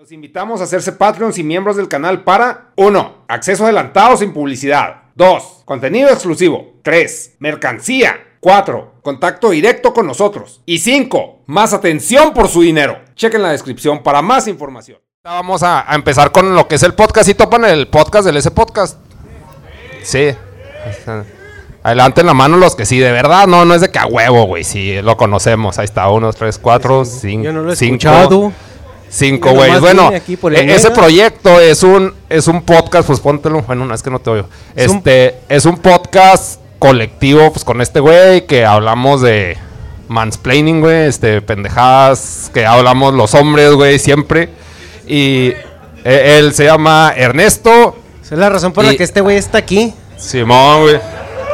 Los invitamos a hacerse Patreons y miembros del canal para 1. Acceso adelantado sin publicidad. 2. Contenido exclusivo. 3. Mercancía. 4. Contacto directo con nosotros. Y 5. Más atención por su dinero. Chequen la descripción para más información. Vamos a, a empezar con lo que es el podcast. ¿Y topan el podcast del ese podcast? Sí. Adelante en la mano los que sí, de verdad, no, no es de que a huevo, güey, sí, lo conocemos. Ahí está, uno, tres, cuatro, cinco. Yo no lo he cinco. escuchado. Cinco, Yo güey. nomás Bueno, e- ese proyecto es un, es un podcast, pues póntelo. Bueno, no, es que no te oigo. Es un- Este, es un podcast colectivo, pues con este güey, que hablamos de mansplaining, güey, este, pendejadas, que hablamos los hombres, güey, siempre. Y eh, él se llama Ernesto Esa es la razón por la que este güey está aquí. Simón, güey.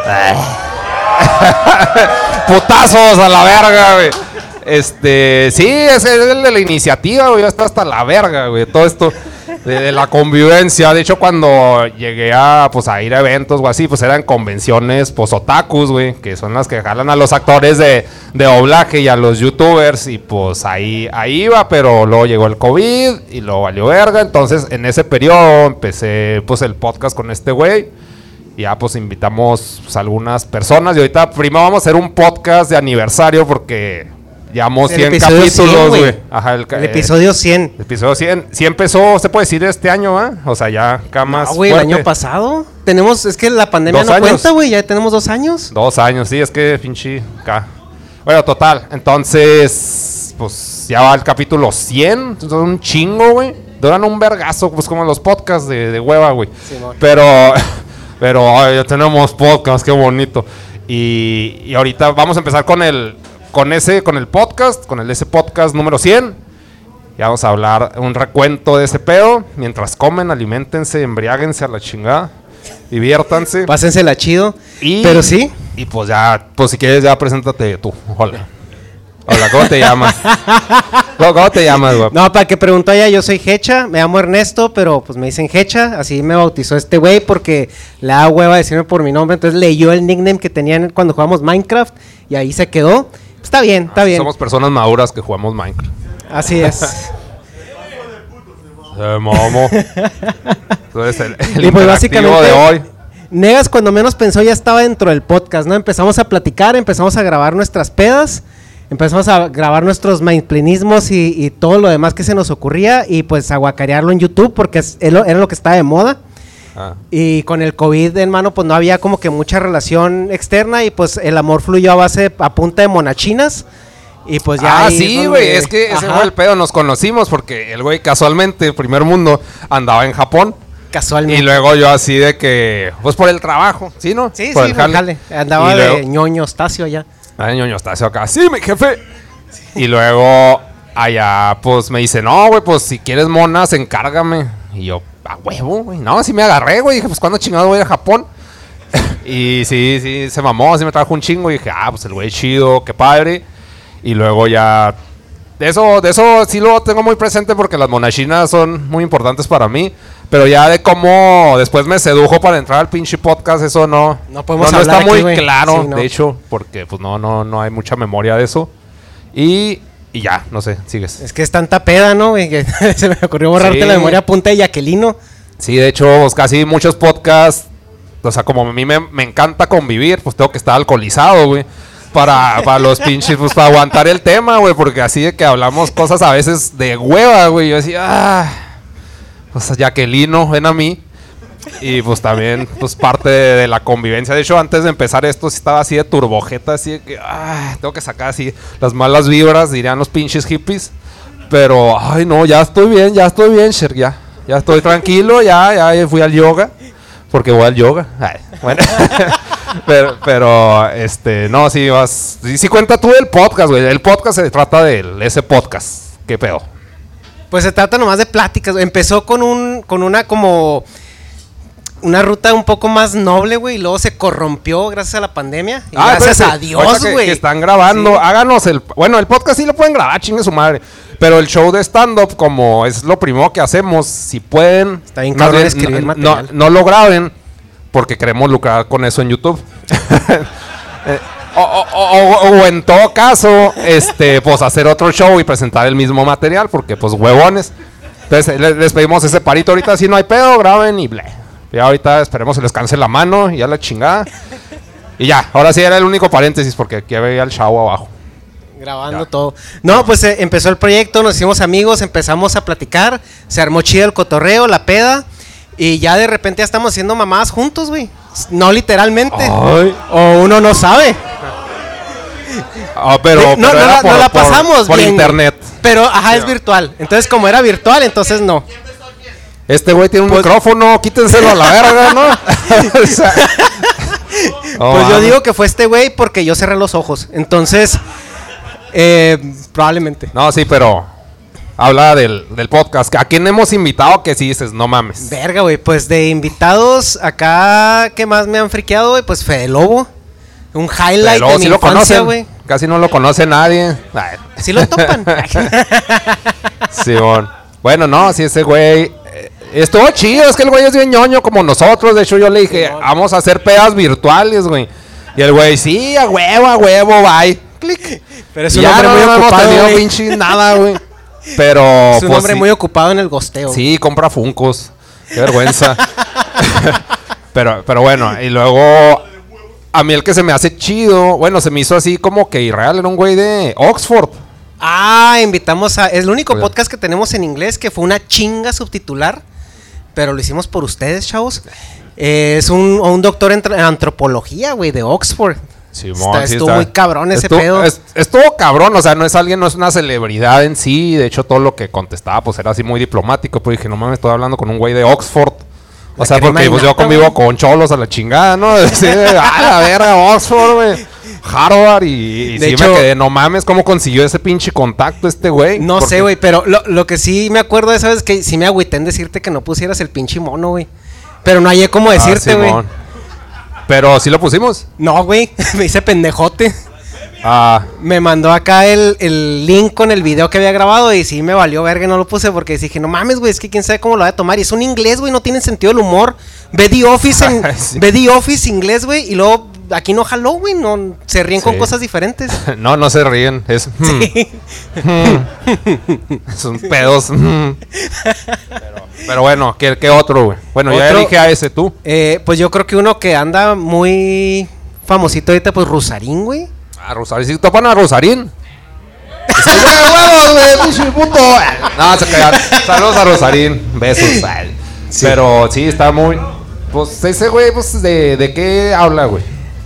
Putazos a la verga, güey. Este, sí, es el de la iniciativa, güey. Está hasta la verga, güey. Todo esto de, la convivencia. De hecho, cuando llegué a, pues, a ir a eventos o así, pues eran convenciones, pues, otakus, güey. Que son las que jalan a los actores de, de doblaje y a los youtubers. Y pues ahí, ahí iba, pero luego llegó el COVID y luego valió verga. Entonces, en ese periodo empecé, pues, el podcast con este güey. Y ya pues invitamos pues, algunas personas y ahorita primero vamos a hacer un podcast de aniversario porque El 100 episodio capítulos, 100, güey. Ajá, el, ca- El eh, episodio 100. el episodio 100. Sí empezó, se puede decir, este año, ¿ah? O sea, ya acá más Ah, güey, el año pasado. Tenemos, es que la pandemia Dos no años. cuenta, güey. Ya tenemos dos años. Dos años, sí, es que pinche acá. Bueno, total, entonces, pues ya va el capítulo 100, son un chingo, güey. Duran un vergazo, pues como los podcasts de, de hueva, güey. Simón. Pero, pero ay, ya tenemos podcast, qué bonito. Y, y ahorita vamos a empezar con el, con ese, con el podcast, con el ese podcast número 100. Y vamos a hablar un recuento de ese pedo. Mientras comen, alimentense, embriáguense a la chingada. Diviértanse. Pásensela chido. Y- Pero sí. Y pues ya, pues si quieres ya preséntate tú. Hola. Hola, ¿cómo te llamas? ¿Cómo, te llamas, güey? No, para que preguntó ella, yo soy Hecha, me llamo Ernesto, pero pues me dicen Hecha, así me bautizó este güey porque le da hueva decirme por mi nombre, entonces leyó el nickname que tenían cuando jugamos Minecraft y ahí se quedó. Está bien, está bien. Somos personas maduras que jugamos Minecraft. Así es. Eh, momo. Entonces, el, el Y pues básicamente- de hoy. Negas cuando menos pensó ya estaba dentro del podcast, ¿no? Empezamos a platicar, empezamos a grabar nuestras pedas, empezamos a grabar nuestros mindplenismos y, y todo lo demás que se nos ocurría y pues a guacarearlo en YouTube porque es- era lo que estaba de moda. Ah, Y con el COVID en mano, pues no había como que mucha relación externa y pues el amor fluyó a base, a punta de monachinas. Y pues ya. ah, ahí sí, güey. Es que ese Ajá, fue el pedo. Nos conocimos porque el güey casualmente, primer mundo, andaba en Japón. Casualmente. Y luego yo así de que, pues por el trabajo, ¿sí, no? Sí, por sí, el jale. jale. Andaba Y de luego- ñoño Estacio allá. Ay, ñoño, está acá. Sí, mi jefe. Y luego allá, pues me dice, no, güey, pues si quieres monas, encárgame. Y yo, a huevo, güey. No, sí me agarré, güey. Dije, pues cuándo chingado voy a ir a Japón. y sí, sí, se mamó, sí me trajo un chingo. Y dije, ah, pues el güey chido, qué padre. Y luego ya. De eso, de eso sí lo tengo muy presente porque las monachinas son muy importantes para mí. Pero ya de cómo después me sedujo para entrar al pinche podcast, eso no. No podemos no, hablar está muy claro, Sí, no. de hecho, porque pues no, no, no hay mucha memoria de eso. Y, y ya, no sé, sigues. Es que es tanta peda, ¿no? Que se me ocurrió borrarte Sí. la memoria a punta de Yaquelino. Sí, de hecho, casi muchos podcasts, o sea, como a mí me, me encanta convivir, pues tengo que estar alcoholizado, güey. Para, para los pinches, pues para aguantar el tema, güey, porque así de que hablamos cosas a veces de hueva, güey. Yo decía, ah, pues Jaquelino, ven a mí. Y pues también, pues parte de, la convivencia. De hecho, antes de empezar esto, estaba así de turbojeta, así de que, ah, tengo que sacar así las malas vibras, dirían los pinches hippies. Pero, ay, no, ya estoy bien, ya estoy bien, Sher, ya. Ya estoy tranquilo, ya, ya fui al yoga. Porque voy al yoga. Bueno. pero, este, no, sí, vas. Sí cuenta tú del podcast, güey. El podcast se trata de ese podcast. ¿Qué pedo? Pues se trata nomás de pláticas. Empezó con un, con una como una ruta un poco más noble, güey, y luego se corrompió gracias a la pandemia. Y gracias espérate, a Dios, güey. Que, están grabando, Sí. háganos el. Bueno, el podcast sí lo pueden grabar, chingue su madre. Pero el show de stand-up, como es lo primero que hacemos, si pueden. Está bien escribir no, material. no, no lo graben, porque queremos lucrar con eso en YouTube. Eh, o, o- o- o en todo caso, este, pues hacer otro show y presentar el mismo material, porque pues huevones. Entonces le- les, pedimos ese parito ahorita, si no hay pedo, graben y ble. Ya ahorita esperemos se les canse la mano y ya la chingada. Y ya, ahora sí era el único paréntesis porque aquí veía el chavo abajo. Grabando todo. No, pues eh, empezó el proyecto, nos hicimos amigos, empezamos a platicar, se armó chido el cotorreo, la peda, y ya de repente ya estamos haciendo mamadas juntos, güey. No literalmente. Ay. O uno no sabe. Ah, pero, no, pero no era la, por, no la por- pasamos por bien, güey. internet. Pero, ajá, es virtual. Entonces, como era virtual, entonces no. Este güey tiene un Pues- micrófono, quítenselo a la verga, ¿no? O sea, no pues yo digo que fue este güey porque yo cerré los ojos. Entonces, eh, probablemente. No, sí, pero habla del, del podcast. ¿A quién hemos invitado que si dices, no mames? Verga, güey. Pues de invitados acá, ¿qué más me han friqueado, güey? Pues Fede Lobo. Un highlight Pero de mi sí lo infancia, güey. Casi no lo conoce nadie. Ay, Sí lo topan. Simón. Bueno, no, si ese güey. Estuvo chido, es que el güey es bien ñoño como nosotros. De hecho, yo le dije, vamos a hacer pedas virtuales, güey. Y el güey, sí, a huevo, a huevo, bye. Clic. Pero es un ya no, muy no hemos ocupado, tenido güey. pinche nada, güey. Pero. Es un pues, hombre sí. muy ocupado en el gosteo. Sí, compra Funcos. Qué vergüenza. pero, pero bueno, y luego. A mí el que se me hace chido, bueno, se me hizo así como que irreal, era un güey de Oxford. Ah, invitamos a. Es el único Oye. podcast que tenemos en inglés que fue una chinga subtitular. Pero lo hicimos por ustedes, chavos. Eh, es un, un doctor en antropología, güey, de Oxford. Está- estuvo muy cabrón ese Estuvo- pedo. es- estuvo cabrón, o sea, no es alguien, no es una celebridad en sí. De hecho, todo lo que contestaba, pues era así muy diplomático. Pues dije, no mames, estoy hablando con un güey de Oxford. O La sea, porque pues, yo innata, convivo güey. con cholos a la chingada, ¿no? Sí, a la verga, Oxford, güey. Harvard y, y De sí hecho- me quedé, no mames, ¿cómo consiguió ese pinche contacto este güey? No Porque- sé, güey, pero lo, lo que sí me acuerdo de esa vez que sí me agüité en decirte que no pusieras el pinche mono, güey. Pero no hallé cómo Ah, decirte, güey. Pero sí lo pusimos. no, güey, me hice pendejote. Ah, Me mandó acá el, el link con el video que había grabado y sí me valió verga, no lo puse porque dije, no mames, güey, es que quién sabe cómo lo va a tomar. Y es un inglés, güey, no tiene sentido el humor. Ve The Office en, Sí. ve The Office inglés, güey, y luego aquí no jaló, güey, no, se ríen con Sí. cosas diferentes. no, no se ríen. Es. Son pedos. pero, pero bueno, ¿qué, qué otro, güey? Bueno, ya Otro- elige a ese tú. Eh, pues yo creo que uno que anda muy famosito ahorita, pues Rusarín, güey. A Rosarín. Si topan a Rosarín. No, se quedan. Saludos a Rosarín. Besos. Pero sí, está muy. Pues ese güey, pues, ¿de, de qué habla, güey?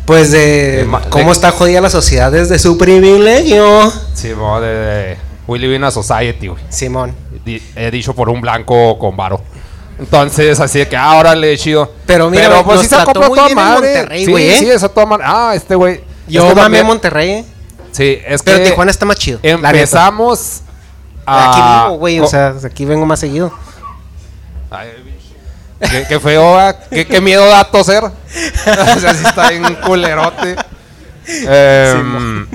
Pues de cómo de- está jodida la sociedad desde su privilegio. Sí, mo, de, de We Live in a Society, güey. Simón. Di- He dicho por un blanco con varo. Entonces, así de que, ah, órale, chido. Pero mira, güey, nos se trató acopla muy toda madre. Monterrey, sí, güey, ¿eh? sí, esa toda madre. Ah, este güey. Yo es que mamé Monterrey, eh. Sí, es Pero que Tijuana está más chido. empezamos Aquí a... vivo, güey, o sea, aquí vengo más seguido. Ay. Qué, qué feo, ah, qué, qué miedo da toser. o sea, sí está en culerote. Em,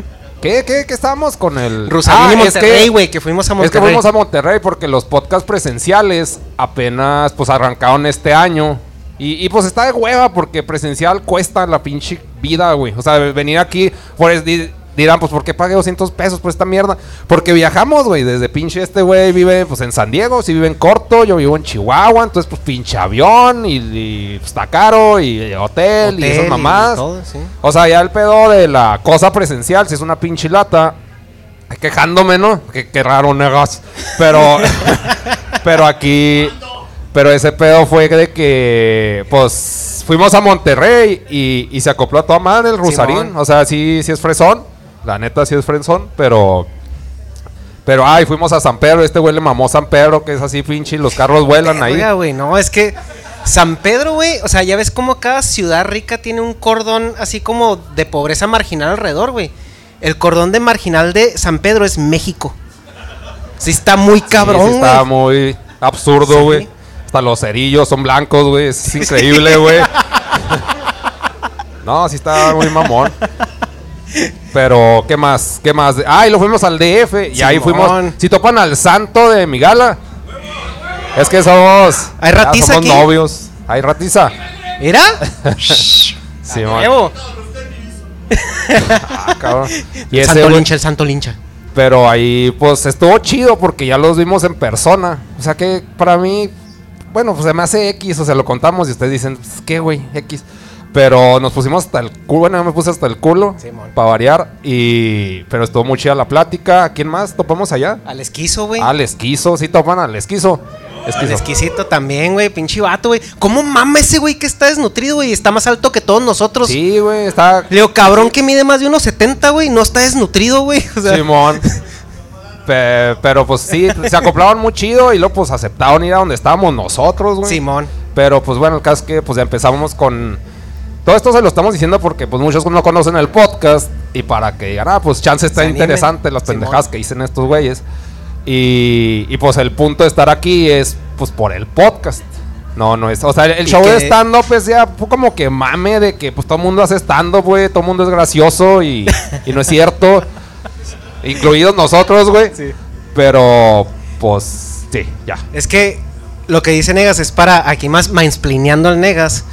¿qué, qué, qué estábamos con el...? Rusarín Ah, y es que- Monterrey, güey, que, fuimos a Es Monterrey. que fuimos a Monterrey porque los podcasts presenciales apenas pues arrancaron este año. Y, y, pues está de hueva porque presencial cuesta la pinche vida, güey. O sea, venir aquí, dirán, pues ¿por qué pagué 200 pesos por esta mierda? Porque viajamos, güey, desde pinche este güey vive pues en San Diego, si vive en Corto, yo vivo en Chihuahua, entonces pues pinche avión y, y, pues, está caro y hotel, y esas mamadas. todo, sí. O sea, ya el pedo de la cosa presencial, si es una pinche lata, quejándome, ¿no? Qué, qué raro, negas. Pero, pero aquí, pero ese pedo fue de que, pues, fuimos a Monterrey y, y se acopló a toda madre el Rusarín. Simón. O sea, sí, sí es fresón. La neta sí es fresón, pero... Pero, ay, fuimos a San Pedro. Este güey le mamó San Pedro, que es así, pinche, y los carros vuelan ahí. Oiga, güey, no, es que San Pedro, güey, o sea, ya ves como cada ciudad rica tiene un cordón así como de pobreza marginal alrededor, güey. El cordón de marginal de San Pedro es México. Sí está muy Sí, cabrón, sí, está güey. muy absurdo, Sí. güey. Hasta los cerillos son blancos, güey. Es increíble, güey. no, sí está muy mamón. Pero, ¿qué más? ¿Qué más? Ah, y lo fuimos al DF. Y ahí Simón. fuimos. Si topan al santo de Migala. Es que somos. ¿Hay ratiza somos aquí? novios. Hay ratiza. Man. huevo. Ah, cabrón. Y El santo lincha, el santo lincha. Pero ahí, pues estuvo chido porque ya los vimos en persona. O sea que para mí, bueno, pues se me hace X, o sea, lo contamos y ustedes dicen, pues, ¿qué, güey? X. Pero nos pusimos hasta el culo, bueno, yo me puse hasta el culo Simón. para variar. Y, pero estuvo muy chida la plática. ¿A quién más topamos allá? Al esquizo, güey. Al esquizo, sí topan al esquizo. El Esquizo. exquisito también, güey. Pinche vato, güey. ¿Cómo mama ese güey que está desnutrido, güey? Está más alto que todos nosotros. Sí, güey, está Le digo, cabrón que mide más de unos 70, güey. No está desnutrido, güey. O sea, Simón. Pe- pero pues sí, se acoplaban muy chido y luego pues aceptaron ir a donde estábamos nosotros, güey. Simón. Pero pues bueno, el caso es que pues ya empezamos con... Todo esto se lo estamos diciendo porque pues muchos no conocen el podcast y para que digan, ah, pues chance está interesante las pendejadas que dicen estos güeyes. Y, y, pues el punto de estar aquí es pues por el podcast. No, no es. O sea, el, show de stand-up es ya como que mame de que pues todo el mundo hace stand-up, güey. Todo el mundo es gracioso y, y no es cierto. Incluidos nosotros, güey. Sí. Pero pues sí, ya. Es que lo que dice Negas es para aquí más mansplaneando al Negas.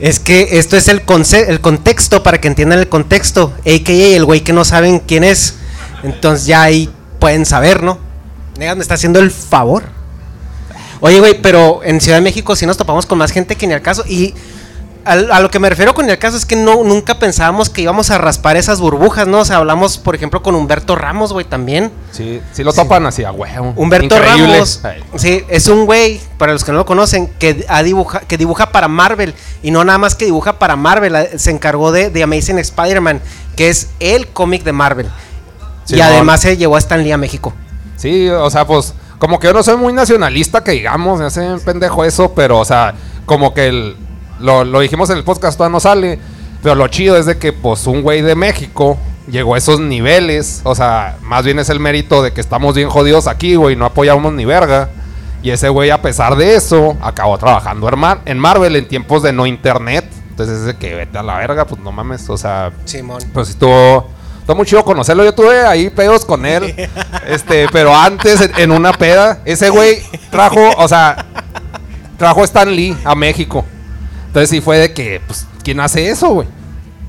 Es que esto es el, el contexto para que entiendan el contexto. AKA el güey que no saben quién es. Entonces ya ahí pueden saber, ¿no? Negas me está haciendo el favor. Oye, güey, pero en Ciudad de México sí nos topamos con más gente que ni al caso. Y a, lo que me refiero con el caso es que no nunca pensábamos que íbamos a raspar esas burbujas, ¿no? O sea, hablamos, por ejemplo, con Humberto Ramos, güey, también. Sí, sí lo topan así a huevo. Humberto Increíble. Ramos, Ay. sí, es un güey, para los que no lo conocen, que, dibuja, que dibuja para Marvel. Y no nada más que dibuja para Marvel, a- se encargó de, de Amazing Spider-Man, que es el cómic de Marvel. y Simón. además se llevó a Stan Lee a México. Sí, o sea, pues, como que yo no soy muy nacionalista, que digamos, me hace pendejo eso, pero, o sea, como que el, lo, lo dijimos en el podcast, todavía no sale, pero lo chido es de que, pues, un güey de México llegó a esos niveles, o sea, más bien es el mérito de que estamos bien jodidos aquí, güey, no apoyamos ni verga. Y ese güey, a pesar de eso, acabó trabajando en, Mar- en Marvel en tiempos de no internet. Entonces, ese que vete a la verga, pues no mames, o sea, Simón. pues estuvo, estuvo muy chido conocerlo. Yo tuve ahí pedos con él. este, pero antes, en, una peda, ese güey trajo, o sea, trajo Stan Lee a México. Entonces sí fue de que, pues, ¿quién hace eso, güey?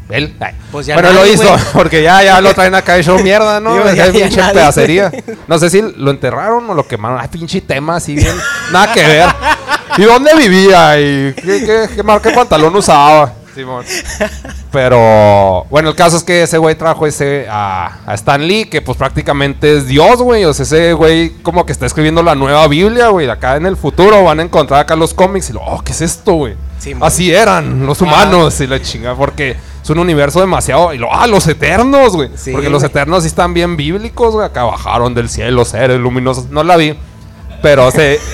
Él. Pues ya bueno, nadie, lo hizo, güey. porque ya, ya lo traen acá hecho mierda, ¿no? Digo, ya- ya pinche nadie, pedacería. güey. No sé si lo enterraron o lo quemaron. Ay, pinche tema así bien. Nada que ver. ¿Y dónde vivía? ¿Y qué, qué, qué de pantalón usaba? Simón. Pero bueno, el caso es que ese güey trajo ese a, a Stan Lee, que pues prácticamente es Dios, güey. O sea, ese güey como que está escribiendo la nueva Biblia, güey. Acá en el futuro van a encontrar acá los cómics y lo, oh, ¿qué es esto, güey? Así eran los humanos y la chinga, porque es un universo demasiado. Y lo, ah, los eternos, güey. Sí, porque los eternos sí están bien bíblicos, güey. Acá bajaron del cielo seres luminosos. No la vi, pero se.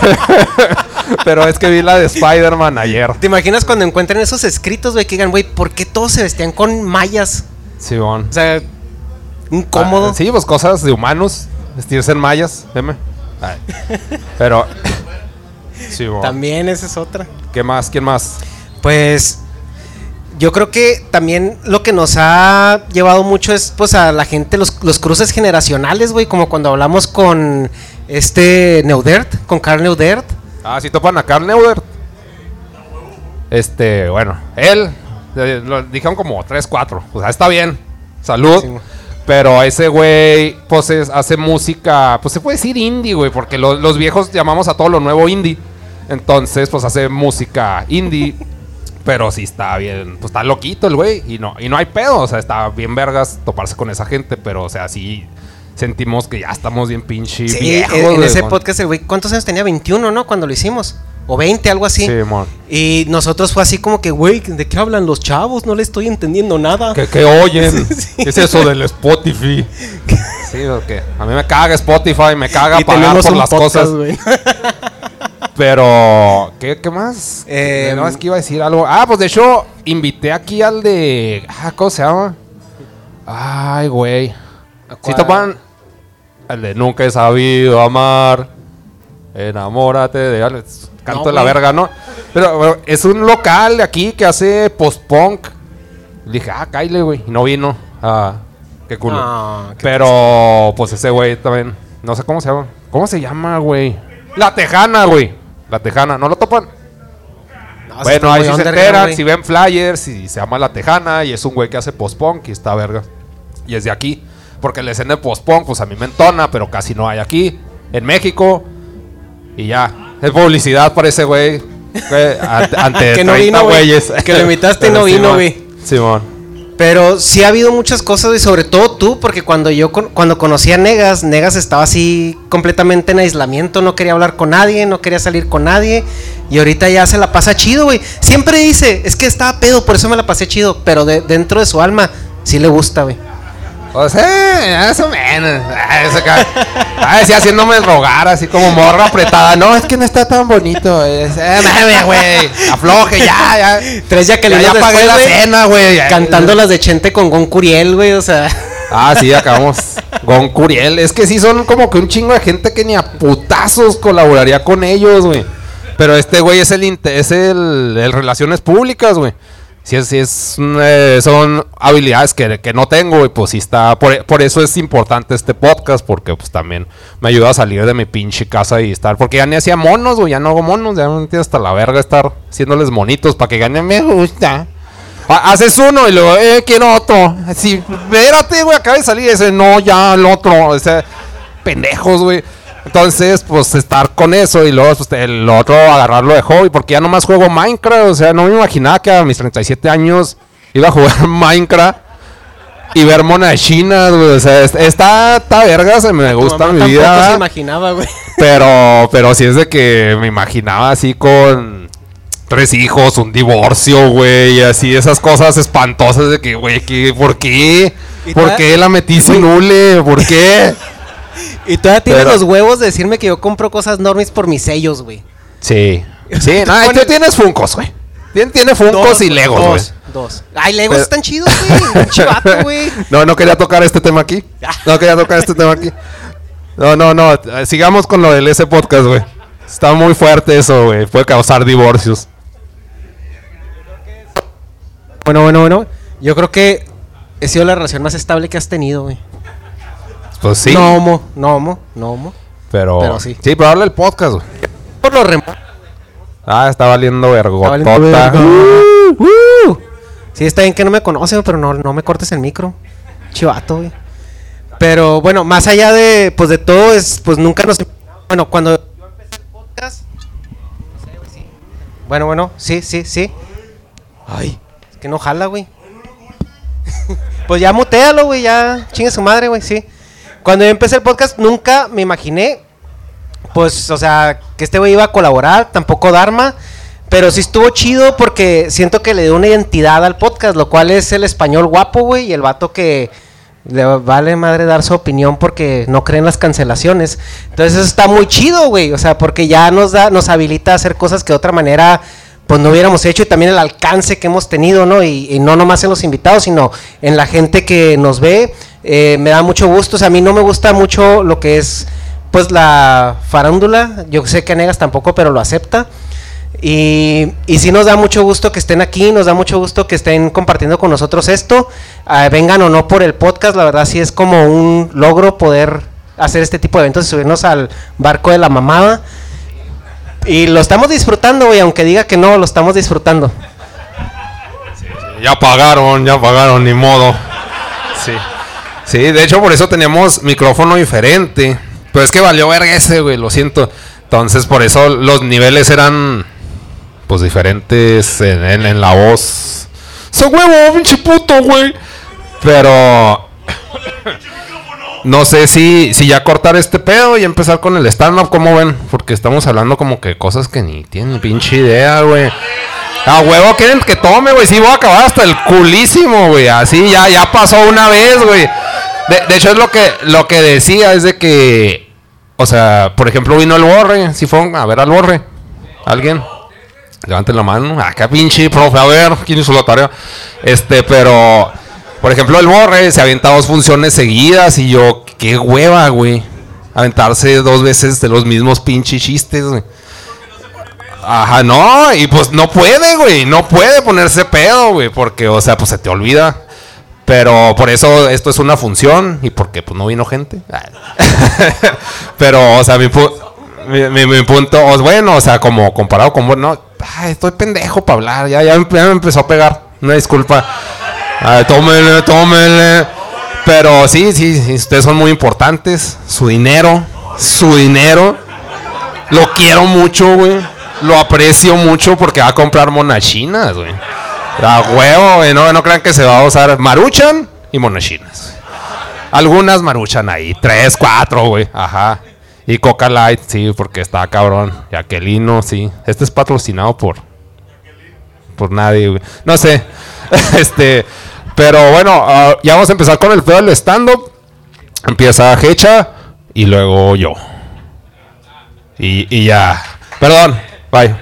pero es que vi la de Spider-Man ayer. ¿Te imaginas cuando encuentren esos escritos, güey, que digan, güey, ¿por qué todos se vestían con mallas? Simón. O sea, incómodo. Ah, sí, pues cosas de humanos. Vestirse en mallas, deme. Ay. Pero. Simón. También esa es otra. ¿Qué más? ¿Quién más? Pues yo creo que también lo que nos ha llevado mucho es pues a la gente, los, los cruces generacionales, güey, como cuando hablamos con este Neudert, con Carl Neudert. Ah, sí topan a Carl Neudert. Este, bueno, él, eh, lo dijeron como 3, 4. O sea, está bien. Salud. Pero ese güey, pues es- hace música, pues se puede decir indie, güey, porque lo- los viejos llamamos a todo lo nuevo indie. Entonces, pues hace música indie. Pero sí está bien, pues está loquito el güey. Y no, y no hay pedo, o sea, está bien vergas toparse con esa gente, pero o sea, sí sentimos que ya estamos bien pinche Sí, viejos, en, ese podcast el güey, ¿cuántos años tenía? 21, ¿no? Cuando lo hicimos. O 20, algo así. Sí, mon. Y nosotros fue así como que, güey, ¿de qué hablan los chavos? No le estoy entendiendo nada. ¿Qué, qué oyen? Sí. ¿Qué es eso del Spotify? Sí, o qué. A mí me caga Spotify, me caga Y pagar por las podcast, cosas. Pero, ¿qué, qué más? Eh, no, es que iba a decir algo. Ah, pues de hecho, invité aquí al de. Ah, ¿cómo se llama? Ay, güey. Si topan. El de Nunca he sabido amar. Enamórate de. Alex. Canto No, de la güey. verga, ¿no? Pero, es un local de aquí que hace post-punk. Dije, ah, Kyle, güey. Y no vino. Ah, qué culo. Qué Pero, pues ese güey también. No sé cómo se llama. ¿Cómo se llama, güey? La Tejana, güey. La Tejana. ¿No lo topan? No, bueno, ahí sí se enteran. güey. Si ven flyers y se llama La Tejana. Y es un güey que hace post-punk y está verga. Y es de aquí. Porque la escena de post-punk, pues a mí me entona, pero casi no hay aquí. En México. Y ya. Es publicidad para ese güey. güey, ante- Ante Que no 30 vino, güey. güeyes. Que lo invitaste y no vino, güey. Simón. Pero sí ha habido muchas cosas, y sobre todo tú, porque cuando yo cuando conocí a Negas, Negas estaba así completamente en aislamiento, no quería hablar con nadie, no quería salir con nadie, y ahorita ya se la pasa chido, güey. Siempre dice, es que estaba pedo, por eso me la pasé chido, pero de- dentro de su alma sí le gusta, güey. O sea, más o menos. Ah, eso. Ah, sí, haciéndome rogar, así como morra apretada. No, es que no está tan bonito. Es, eh, mames, güey. Afloje, ya, ya. Tres ya que Ya, ya pagué la cena, güey. Ya. Cantando las de Chente con Gon Curiel, güey, o sea. Ah, sí, acabamos. Gon Curiel. Es que sí son como que un chingo de gente que ni a putazos colaboraría con ellos, güey. Pero este güey es el, es el, el relaciones públicas, güey. Sí, es, sí es, eh, son habilidades que, que no tengo, y pues sí está. Por, por eso es importante este podcast, porque pues también me ayuda a salir de mi pinche casa y estar. Porque ya ni hacía monos, güey, ya no hago monos, ya me entiendo hasta la verga estar haciéndoles monitos para que ganen me gusta. Ha- Haces uno y luego, eh, quiero otro. Así, espérate, güey, acaba de salir ese, no, ya el otro. O sea, pendejos, güey. Entonces, pues estar con eso y luego pues, el otro agarrarlo de hobby, porque ya nomás juego Minecraft. O sea, no me imaginaba que a mis 37 años iba a jugar Minecraft y ver monas chinas, güey. O sea, es- está, está verga, se me gusta mi vida. se imaginaba, güey. Pero, pero sí es de que me imaginaba así con tres hijos, un divorcio, güey, y así esas cosas espantosas de que, güey, ¿qué, ¿por qué? ¿Por qué la metí sin hule? ¿Por qué? Y todavía tienes Pero- los huevos de decirme que yo compro cosas normis por mis sellos, güey. Sí. Sí, no, tú tienes funcos, güey. Tiene, funcos y legos, güey. Dos, dos. Ay, legos Pero- están chidos, güey. Chivato, güey. No, no quería tocar este tema aquí. No quería tocar este tema aquí. No, no, no. Sigamos con lo del ese podcast, güey. Está muy fuerte eso, güey. Puede causar divorcios. Bueno, bueno, bueno. Yo creo que he sido la relación más estable que has tenido, güey. Pues sí. No homo, no homo, no homo. Pero, Pero sí. sí. pero habla el podcast, güey. Por lo remoto. Ah, está valiendo vergotota. valiendo. Uh, Uh. Sí, está bien que no me conocen, pero no, no me cortes el micro. Chivato, güey. Pero bueno, más allá de, pues de todo, es, pues nunca nos... Bueno, cuando yo empecé el podcast... Bueno, bueno, sí, sí, sí. Ay, es que no jala, güey. pues ya mutealo, güey, ya chingue su madre, güey, sí. Cuando yo empecé el podcast nunca me imaginé pues, o sea, que este güey iba a colaborar, tampoco Dharma, pero sí estuvo chido porque siento que le dio una identidad al podcast, lo cual es el español guapo, güey, y el vato que le vale madre dar su opinión porque no creen las cancelaciones. Entonces eso está muy chido, güey, o sea, porque ya nos da, nos habilita a hacer cosas que de otra manera pues no hubiéramos hecho y también el alcance que hemos tenido, ¿no? Y, y no nomás en los invitados, sino en la gente que nos ve. Eh, me da mucho gusto, o sea, a mí no me gusta mucho lo que es pues la farándula, yo sé que Negas tampoco, pero lo acepta. Y, y sí nos da mucho gusto que estén aquí, nos da mucho gusto que estén compartiendo con nosotros esto. Ah, vengan o no por el podcast, la verdad sí es como un logro poder hacer este tipo de eventos y subirnos al barco de la mamada. Y lo estamos disfrutando, güey, aunque diga que no, lo estamos disfrutando. Ya pagaron, ya pagaron, ni modo. Sí. Sí, de hecho por eso teníamos micrófono diferente. Pero es que valió verga ese, güey, lo siento. Entonces por eso los niveles eran pues diferentes en, la voz. ¡Se huevo, pinche puto, güey! Pero no sé si, si ya cortar este pedo y empezar con el stand-up, ¿cómo ven? Porque estamos hablando como que cosas que ni tienen pinche idea, güey. A huevo quieren que tome, güey. Sí, voy a acabar hasta el culísimo, güey. Así ya, ya pasó una vez, güey. De, hecho, es lo que, lo que decía, es de que. O sea, por ejemplo, vino el borre. Si fueron a ver al borre. ¿Alguien? Levanten la mano. Acá pinche, profe, a ver, ¿quién hizo la tarea? Este, pero. Por ejemplo, el borre se avienta dos funciones seguidas y yo, qué hueva, güey. Aventarse dos veces de los mismos pinches chistes, güey. Ajá, no, y pues no puede, güey, no puede ponerse pedo, güey, porque, o sea, pues se te olvida. Pero por eso esto es una función y porque pues no vino gente. Pero, o sea, mi, pu- mi, mi- mi punto, bueno, o sea, como comparado con vos, estoy pendejo para hablar, ya, ya, me- empezó a pegar, una disculpa. Ay, tómele, tómele. Pero sí, sí, ustedes son muy importantes. Su dinero, su dinero. Lo quiero mucho, güey. Lo aprecio mucho porque va a comprar monachinas, güey. A huevo, güey. No, no crean que se va a usar maruchan y monachinas. Algunas maruchan ahí. Tres, cuatro, güey. Ajá. Y Coca Light, sí, porque está cabrón. Y Aquelino, sí. Este es patrocinado por. Por nadie, güey. No sé. este. Pero bueno, ah, ya vamos a empezar con el pedo del stand-up. Empieza Hecha y luego yo. Y, y ya. Perdón. Vai.